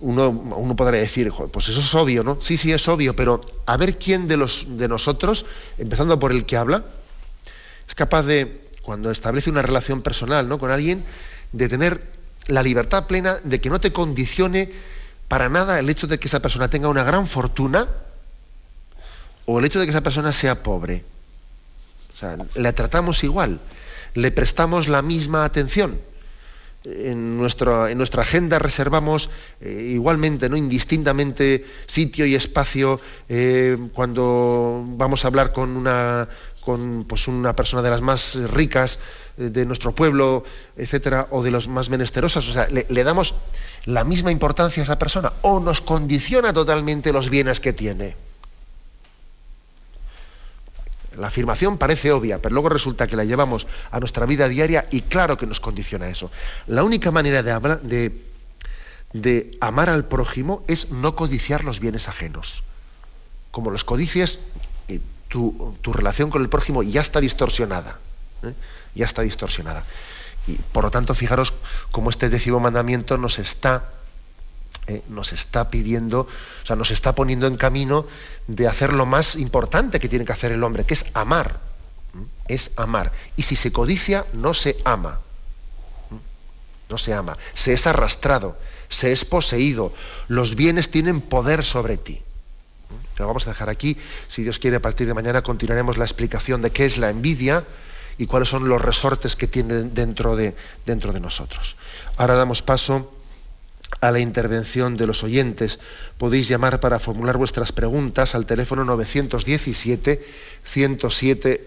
uno, uno podrá decir, pues eso es obvio, ¿no? Sí, sí, es obvio, pero a ver quién de, los, de nosotros, empezando por el que habla, es capaz de, cuando establece una relación personal ¿no? con alguien, de tener la libertad plena de que no te condicione para nada el hecho de que esa persona tenga una gran fortuna o el hecho de que esa persona sea pobre. O sea, le tratamos igual, le prestamos la misma atención en, nuestra, en nuestra agenda reservamos eh, igualmente, ¿no? indistintamente, sitio y espacio eh, cuando vamos a hablar con una, con pues, una persona de las más ricas eh, de nuestro pueblo, etcétera, o de los más menesterosos. O sea, le, damos la misma importancia a esa persona o nos condiciona totalmente los bienes que tiene. La afirmación parece obvia, pero luego resulta que la llevamos a nuestra vida diaria y claro que nos condiciona eso. La única manera de, de, amar al prójimo es no codiciar los bienes ajenos. Como los codicies, tu, tu relación con el prójimo ya está distorsionada. ¿eh? Ya está distorsionada. Y por lo tanto, fijaros cómo este décimo mandamiento nos está eh, nos está pidiendo, o sea, nos está poniendo en camino de hacer lo más importante que tiene que hacer el hombre, que es amar. Es amar. Y si se codicia, no se ama. No se ama. Se es arrastrado, se es poseído. Los bienes tienen poder sobre ti. Lo vamos a dejar aquí. Si Dios quiere, a partir de mañana continuaremos la explicación de qué es la envidia y cuáles son los resortes que tienen dentro de, dentro de nosotros. Ahora damos paso a la intervención de los oyentes. Podéis llamar para formular vuestras preguntas al teléfono 917 107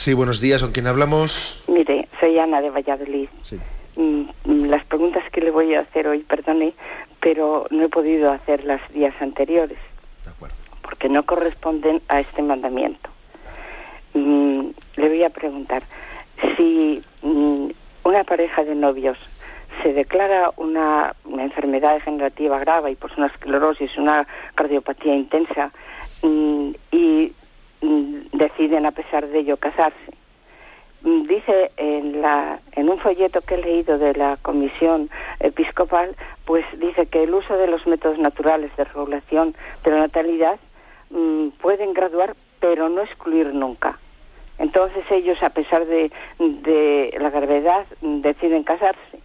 Sí, buenos días, ¿con quién hablamos? Mire, soy Ana de Valladolid. Sí. Mm, mm, Las preguntas que le voy a hacer hoy, perdone, pero no he podido hacer las días anteriores De acuerdo. porque no corresponden a este mandamiento. Mm, Le voy a preguntar si mm, una pareja de novios se declara una, una enfermedad degenerativa grave y pues una esclerosis, una cardiopatía intensa mm, y deciden a pesar de ello casarse. Mm, Dice en, la, en un folleto que he leído de la Comisión Episcopal, pues dice que el uso de los métodos naturales de regulación de la natalidad mm, pueden graduar, pero no excluir nunca. Entonces ellos, a pesar de, de la gravedad, mm, deciden casarse.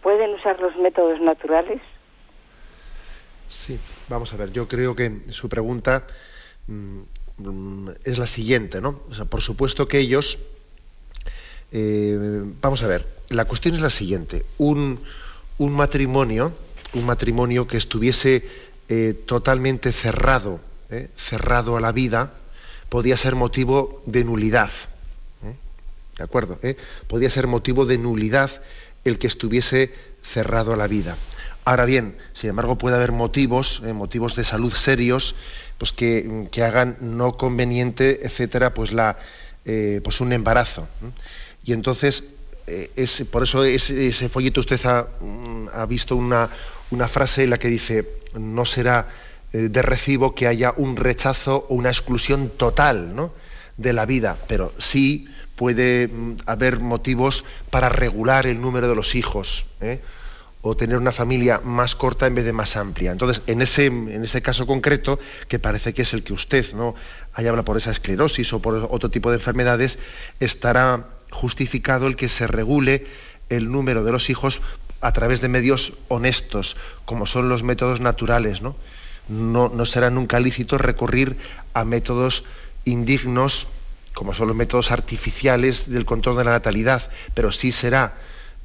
¿Pueden usar los métodos naturales? Sí, vamos a ver, yo creo que su pregunta mm, mm, es la siguiente, ¿no? O sea, por supuesto que ellos, eh, vamos a ver, la cuestión es la siguiente, un, un matrimonio, un matrimonio que estuviese eh, totalmente cerrado, ¿eh? cerrado a la vida, podía ser motivo de nulidad. ¿De acuerdo? Podía ser motivo de nulidad el que estuviese cerrado a la vida. Ahora bien, sin embargo, puede haber motivos, motivos de salud serios, pues que, hagan no conveniente, etcétera, pues la, eh, pues un embarazo. Y entonces, eh, es, por eso ese, folleto usted ha, mm, visto una, frase en la que dice no será eh, de recibo que haya un rechazo o una exclusión total de la vida, pero sí puede mm, haber motivos para regular el número de los hijos. O tener una familia más corta en vez de más amplia. Entonces, en ese, en ese caso concreto, que parece que es el que usted no haya hablado por esa esclerosis o por otro tipo de enfermedades, estará justificado el que se regule el número de los hijos a través de medios honestos, como son los métodos naturales. No, no será nunca lícito recurrir a métodos indignos, como son los métodos artificiales del control de la natalidad, pero sí será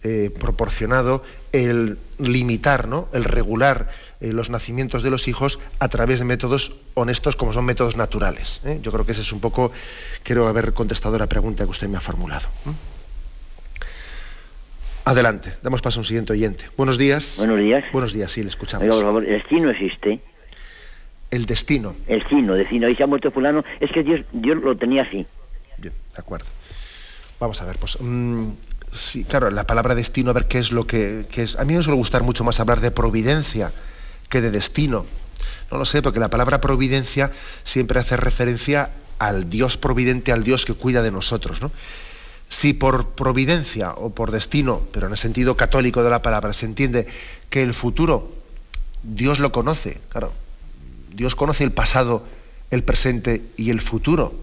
eh, proporcionado el limitar, ¿no? el regular eh, los nacimientos de los hijos a través de métodos honestos como son métodos naturales. ¿eh? Yo creo que ese es un poco, quiero haber contestado la pregunta que usted me ha formulado. Adelante, damos paso a un siguiente oyente. Buenos días. Buenos días. Buenos días, sí, le escuchamos. Oiga, por favor, el destino existe. El destino. El destino, destino. Ahí se ha muerto fulano. Es que Dios, Dios lo tenía así. Bien, de acuerdo. Vamos a ver, pues mm, Sí, claro, la palabra destino, a ver qué es lo que, qué es. A mí me suele gustar mucho más hablar de providencia que de destino. No lo sé, porque la palabra providencia siempre hace referencia al Dios providente, al Dios que cuida de nosotros. ¿no? Si por providencia o por destino, pero en el sentido católico de la palabra, se entiende que el futuro Dios lo conoce, claro, Dios conoce el pasado, el presente y el futuro.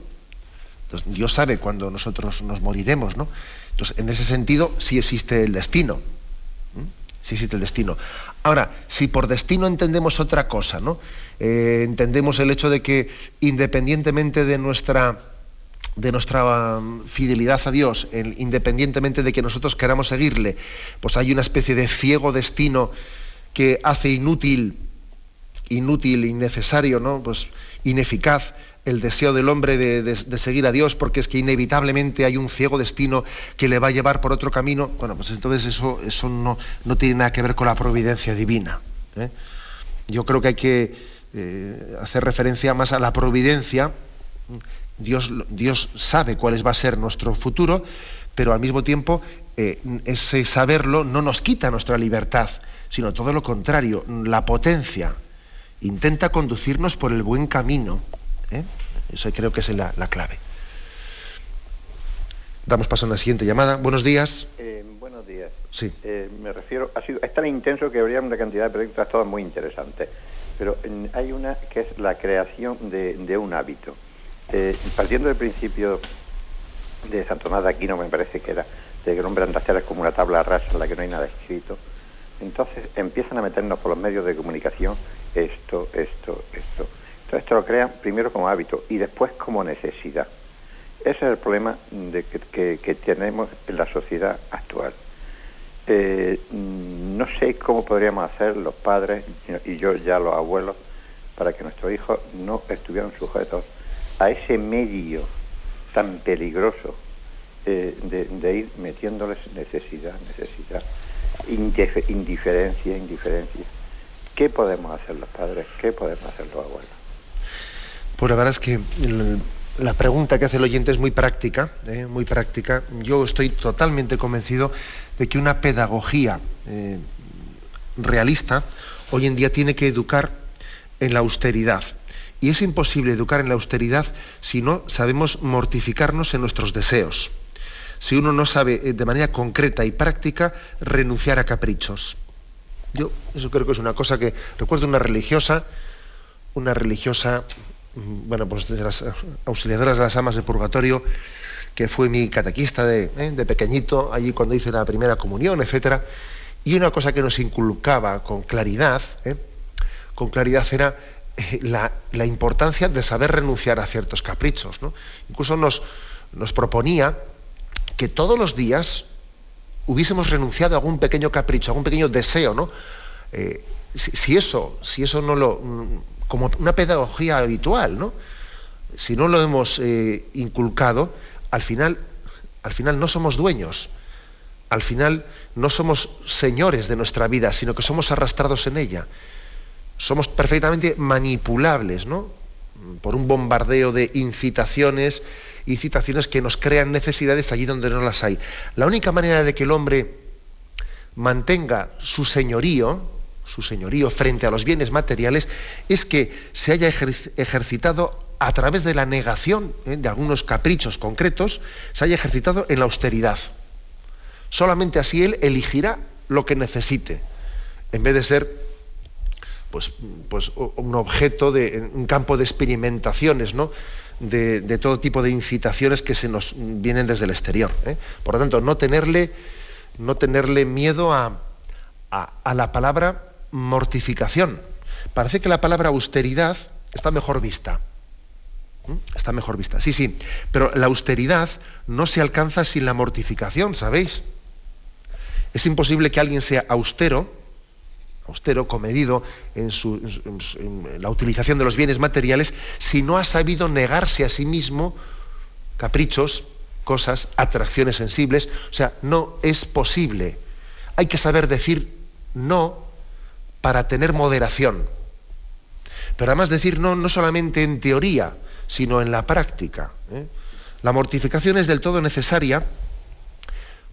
Dios sabe cuándo nosotros nos moriremos, ¿no? Entonces, en ese sentido, sí existe el destino. Sí existe el destino. Ahora, si por destino entendemos otra cosa, ¿no? Eh, entendemos el hecho de que independientemente de nuestra de nuestra um, fidelidad a Dios, independientemente de que nosotros queramos seguirle, pues hay una especie de ciego destino que hace inútil, inútil, innecesario, ¿no? Pues ineficaz el deseo del hombre de, seguir a Dios, porque es que inevitablemente hay un ciego destino que le va a llevar por otro camino. Bueno, pues entonces eso, eso no, no tiene nada que ver con la providencia divina. ¿eh? Yo creo que hay que eh, hacer referencia más a la providencia. Dios, Dios sabe cuál va a ser nuestro futuro, pero al mismo tiempo eh, ese saberlo no nos quita nuestra libertad, sino todo lo contrario, la potencia. Intenta conducirnos por el buen camino. ¿Eh? Eso creo que es la, la clave. Damos paso a una siguiente llamada. Buenos días. Eh, buenos días. Sí. Eh, me refiero, ha sido, es tan intenso que habría una cantidad de proyectos todos muy interesantes, pero hay una que es la creación de, de un hábito. Eh, partiendo del principio de Santo Tomás de Aquino, me parece que era, de que el hombre anda a hacer es como una tabla rasa en la que no hay nada escrito, entonces empiezan a meternos por los medios de comunicación esto, esto, esto. Entonces esto lo crean primero como hábito y después como necesidad. Ese es el problema que, tenemos en la sociedad actual. Eh, no sé cómo podríamos hacer los padres y yo ya los abuelos para que nuestros hijos no estuvieran sujetos a ese medio tan peligroso eh, de, ir metiéndoles necesidad, necesidad, indif- indiferencia, indiferencia. ¿Qué podemos hacer los padres? ¿Qué podemos hacer los abuelos? Pues la verdad es que la pregunta que hace el oyente es muy práctica, ¿eh? muy práctica. Yo estoy totalmente convencido de que una pedagogía eh, realista hoy en día tiene que educar en la austeridad. Y es imposible educar en la austeridad si no sabemos mortificarnos en nuestros deseos. Si uno no sabe eh, de manera concreta y práctica renunciar a caprichos. Yo eso creo que es una cosa que recuerdo una religiosa, una religiosa, bueno, pues de las auxiliadoras de las amas de purgatorio, que fue mi catequista de, ¿eh? de pequeñito, allí cuando hice la primera comunión, etcétera. Y una cosa que nos inculcaba con claridad, ¿eh? con claridad era eh, la, la importancia de saber renunciar a ciertos caprichos. ¿no? Incluso nos, nos proponía que todos los días hubiésemos renunciado a algún pequeño capricho, a algún pequeño deseo, ¿no? Eh, si, si eso, si eso no lo, mm, como una pedagogía habitual, ¿no? Si no lo hemos eh, inculcado, al final, al final no somos dueños, al final no somos señores de nuestra vida, sino que somos arrastrados en ella. Somos perfectamente manipulables, ¿no? Por un bombardeo de incitaciones, incitaciones que nos crean necesidades allí donde no las hay. La única manera de que el hombre mantenga su señorío, su señorío frente a los bienes materiales, es que se haya ejer- ejercitado a través de la negación ¿eh? de algunos caprichos concretos, se haya ejercitado en la austeridad. Solamente así él elegirá lo que necesite, en vez de ser pues, pues un objeto de un campo de experimentaciones, ¿no? De, todo tipo de incitaciones que se nos vienen desde el exterior. ¿eh? Por lo tanto, no tenerle, no tenerle miedo a- a la palabra mortificación. Parece que la palabra austeridad está mejor vista. ¿Mm? Está mejor vista. Sí, sí. Pero la austeridad no se alcanza sin la mortificación, ¿sabéis? Es imposible que alguien sea austero, austero, comedido en, su- en la utilización de los bienes materiales, si no ha sabido negarse a sí mismo caprichos, cosas, atracciones sensibles. O sea, no es posible. Hay que saber decir no para tener moderación. Pero además decir no no solamente en teoría, sino en la práctica. ¿eh? La mortificación es del todo necesaria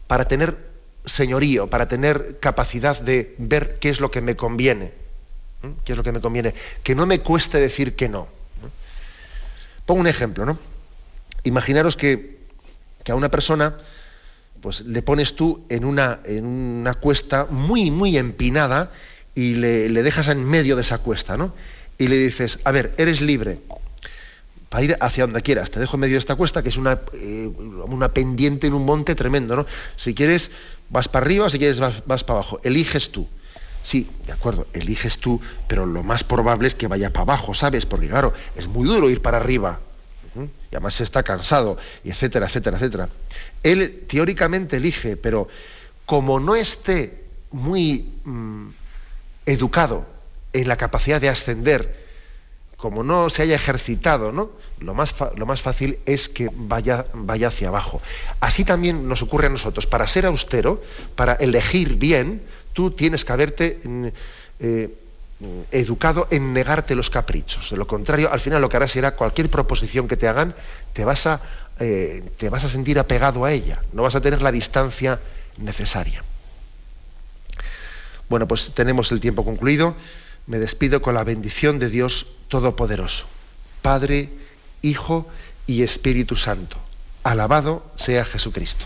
para tener señorío, para tener capacidad de ver qué es lo que me conviene, qué es lo que me conviene, que no me cueste decir que no. Pongo un ejemplo, ¿no? Imaginaros que, a una persona pues le pones tú en una, en una cuesta muy, muy empinada y le, dejas en medio de esa cuesta, ¿no? Y le dices, a ver, eres libre para ir hacia donde quieras. Te dejo en medio de esta cuesta, que es una, eh, una pendiente en un monte tremendo, ¿no? Si quieres, vas para arriba, si quieres, vas, vas para abajo. Eliges tú. Sí, de acuerdo, eliges tú, pero lo más probable es que vaya para abajo, ¿sabes? Porque claro, es muy duro ir para arriba. Y además está cansado, y etcétera, etcétera, etcétera. Él teóricamente elige, pero como no esté muy mm, educado en la capacidad de ascender, como no se haya ejercitado, ¿no? Lo más, lo más fácil es que vaya, vaya hacia abajo. Así también nos ocurre a nosotros. Para ser austero, para elegir bien, tú tienes que haberte mm, eh, educado en negarte los caprichos. De lo contrario, al final lo que harás será cualquier proposición que te hagan, te vas a, eh, te vas a sentir apegado a ella, no vas a tener la distancia necesaria. Bueno, pues tenemos el tiempo concluido. Me despido con la bendición de Dios Todopoderoso, Padre, Hijo y Espíritu Santo. Alabado sea Jesucristo.